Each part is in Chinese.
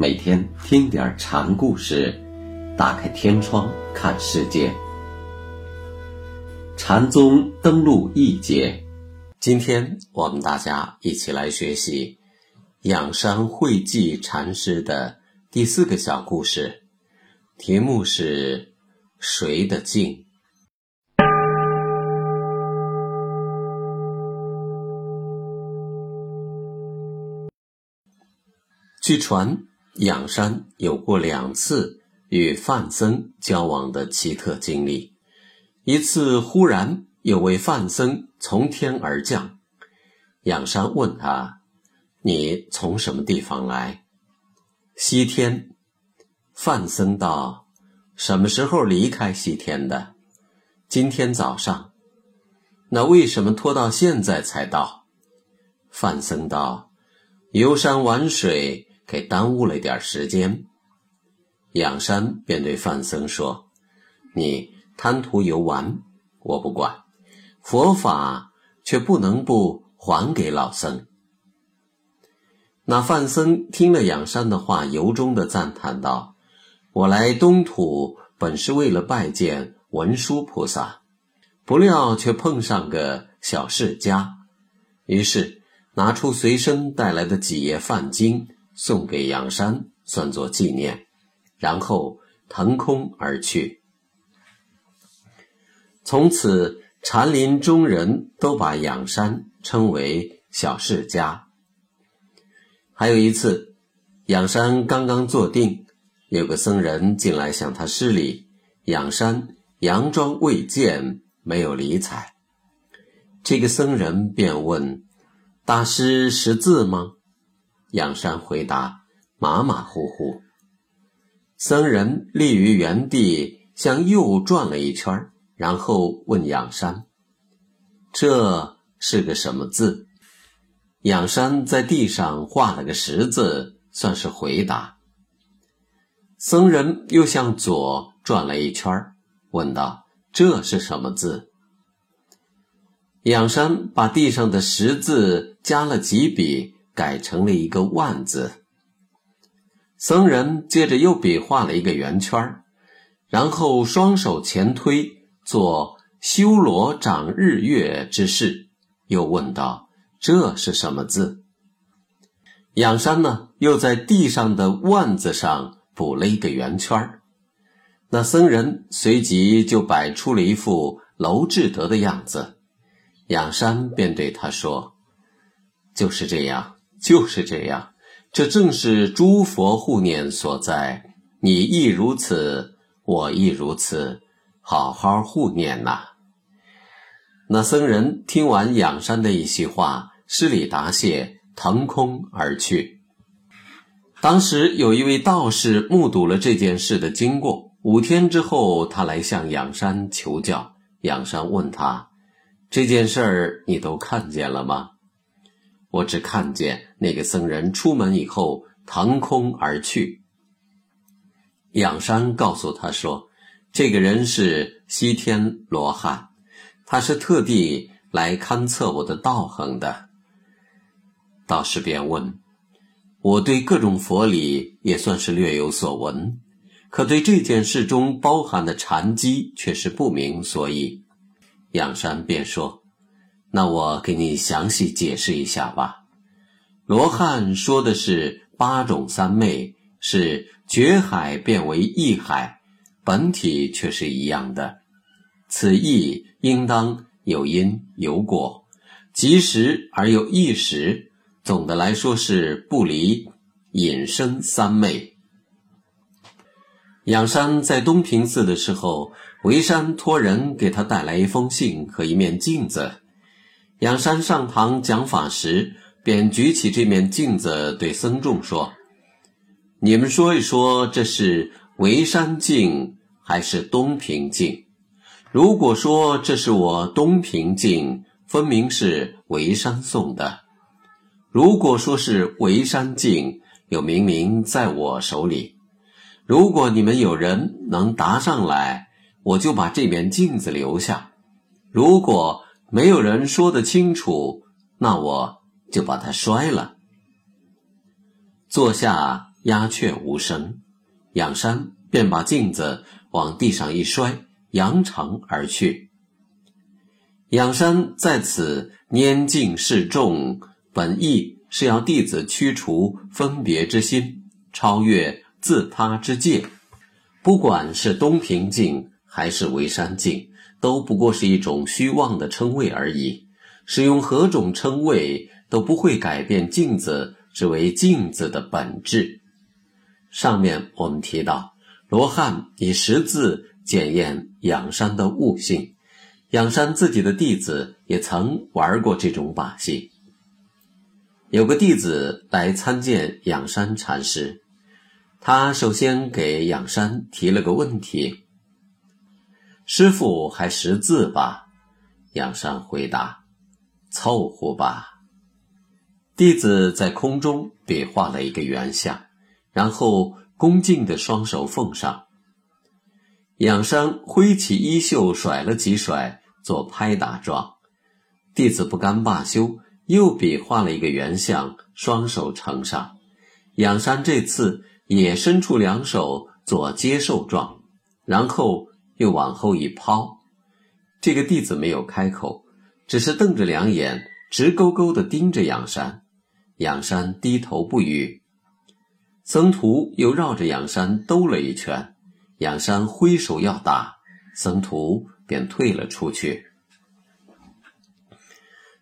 每天听点禅故事，打开天窗看世界。禅宗登陆一节，今天我们大家一起来学习养山慧寂禅师的第四个小故事，题目是“谁的镜”。据传，仰山有过两次与范僧交往的奇特经历。一次，忽然有位范僧从天而降，仰山问他：“你从什么地方来？”西天。范僧道：“什么时候离开西天的？”今天早上。那为什么拖到现在才到？范僧道：“游山玩水。”给耽误了点时间，仰山便对范僧说：“你贪图游玩，我不管，佛法却不能不还给老僧。”那范僧听了仰山的话，由衷的赞叹道：“我来东土本是为了拜见文殊菩萨，不料却碰上个小世家，于是拿出随身带来的几页梵经。”送给仰山，算作纪念，然后腾空而去。从此，禅林中人都把仰山称为小释迦。还有一次，仰山刚刚坐定，有个僧人进来向他施礼，仰山佯装未见，没有理睬。这个僧人便问：“大师识字吗？”仰山回答：“马马虎虎。”僧人立于原地，向右转了一圈，然后问仰山：“这是个什么字？”仰山在地上画了个十字，算是回答。僧人又向左转了一圈，问道：“这是什么字？”仰山把地上的十字加了几笔。改成了一个万字。僧人接着又比划了一个圆圈然后双手前推，做修罗掌日月之势，又问道：“这是什么字？”仰山呢，又在地上的万字上补了一个圆圈那僧人随即就摆出了一副娄志德的样子，仰山便对他说：“就是这样。”就是这样，这正是诸佛护念所在。你亦如此，我亦如此，好好护念呐。那僧人听完仰山的一席话，施礼答谢，腾空而去。当时有一位道士目睹了这件事的经过，五天之后，他来向仰山求教。仰山问他：“这件事儿你都看见了吗？”我只看见那个僧人出门以后腾空而去。仰山告诉他说：“这个人是西天罗汉，他是特地来勘测我的道行的。”道士便问：“我对各种佛理也算是略有所闻，可对这件事中包含的禅机却是不明所以。”仰山便说。那我给你详细解释一下吧。罗汉说的是八种三昧，是觉海变为意海，本体却是一样的。此意应当有因有果，即时而又一时。总的来说是不离隐身三昧。仰山在东平寺的时候，维山托人给他带来一封信和一面镜子。仰山上堂讲法时，便举起这面镜子，对僧众说：“你们说一说，这是维山镜还是东平镜？如果说这是我东平镜，分明是维山送的；如果说是维山镜，又明明在我手里。如果你们有人能答上来，我就把这面镜子留下；如果……”没有人说得清楚，那我就把它摔了。坐下，鸦雀无声。仰山便把镜子往地上一摔，扬长而去。仰山在此拈镜示众，本意是要弟子驱除分别之心，超越自他之界。不管是东平镜还是围山镜，都不过是一种虚妄的称谓而已。使用何种称谓，都不会改变镜子之为镜子的本质。上面我们提到，罗汉以识字检验仰山的悟性，仰山自己的弟子也曾玩过这种把戏。有个弟子来参见仰山禅师，他首先给仰山提了个问题：“师傅还识字吧？”仰山回答：“凑合吧。”弟子在空中比划了一个圆相。然后恭敬的双手奉上，仰山挥起衣袖甩了几甩，做拍打状。弟子不甘罢休，又比划了一个圆相，双手呈上。仰山这次也伸出两手做接受状，然后又往后一抛。这个弟子没有开口，只是瞪着两眼，直勾勾地盯着仰山。仰山低头不语。僧徒又绕着仰山兜了一圈，仰山挥手要打，僧徒便退了出去。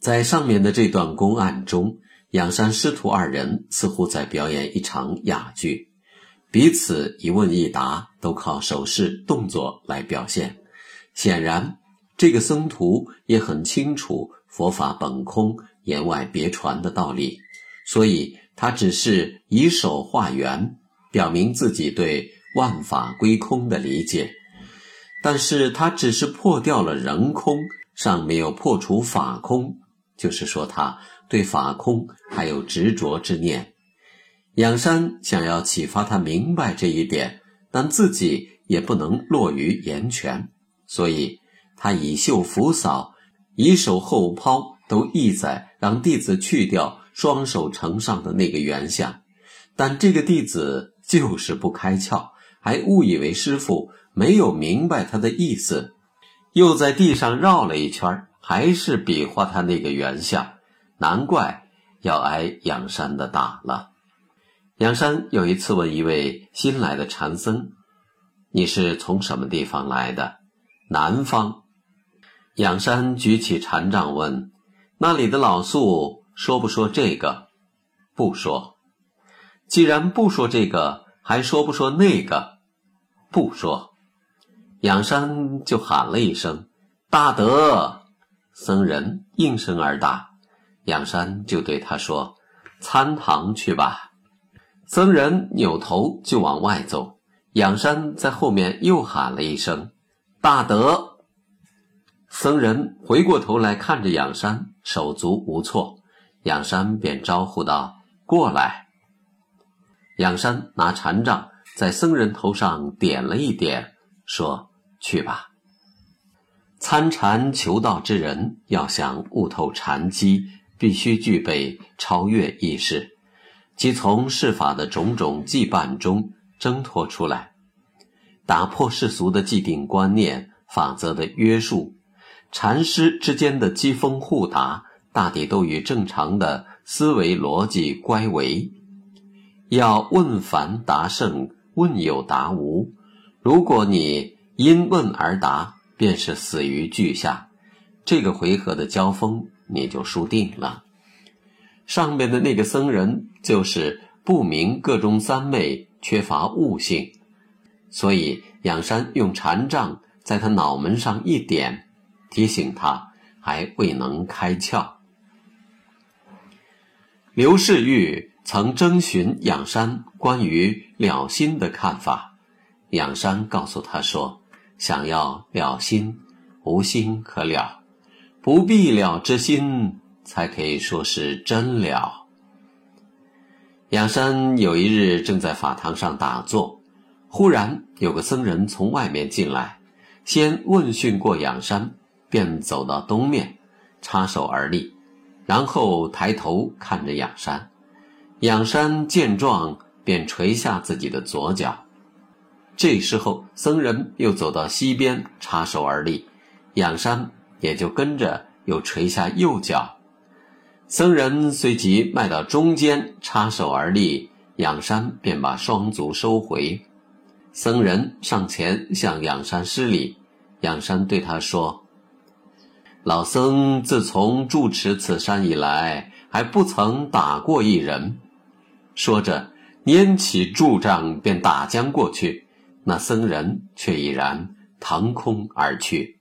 在上面的这段公案中，仰山师徒二人似乎在表演一场哑剧，彼此一问一答，都靠手势动作来表现。显然，这个僧徒也很清楚佛法本空，言外别传的道理，所以。他只是以手画圆，表明自己对万法归空的理解，但是他只是破掉了人空，尚没有破除法空，就是说他对法空还有执着之念。仰山想要启发他明白这一点，但自己也不能落于言权，所以他以袖拂扫，以手后抛，都意在让弟子去掉。双手呈上的那个圆相，但这个弟子就是不开窍，还误以为师傅没有明白他的意思，又在地上绕了一圈，还是比划他那个圆相，难怪要挨仰山的打了。仰山有一次问一位新来的禅僧：“你是从什么地方来的？”南方。仰山举起禅杖问：“那里的老宿？”说不说这个？不说。既然不说这个，还说不说那个？不说。仰山就喊了一声：“大德！”僧人应声而答。仰山就对他说：“参堂去吧。”僧人扭头就往外走。仰山在后面又喊了一声：“大德！”僧人回过头来看着仰山，手足无措。仰山便招呼道：“过来。”仰山拿禅杖在僧人头上点了一点，说：“去吧。”参禅求道之人，要想悟透禅机，必须具备超越意识，即从世法的种种羁绊中挣脱出来，打破世俗的既定观念、法则的约束，禅师之间的机锋互答。大抵都与正常的思维逻辑乖违，要问凡答圣，问有答无。如果你因问而答，便是死于句下。这个回合的交锋，你就输定了。上面的那个僧人就是不明各中三昧，缺乏悟性，所以仰山用禅杖在他脑门上一点，提醒他还未能开窍。刘世玉曾征询仰山关于了心的看法，仰山告诉他说：“想要了心，无心可了，不必了之心，才可以说是真了。”仰山有一日正在法堂上打坐，忽然有个僧人从外面进来，先问讯过仰山，便走到东面，插手而立。然后抬头看着仰山，仰山见状，便垂下自己的左脚。这时候，僧人又走到西边，插手而立，仰山也就跟着又垂下右脚。僧人随即迈到中间，插手而立，仰山便把双足收回。僧人上前向仰山施礼，仰山对他说：“老僧自从住持此山以来，还不曾打过一人。”说着，拈起柱杖便打将过去。那僧人却已然腾空而去。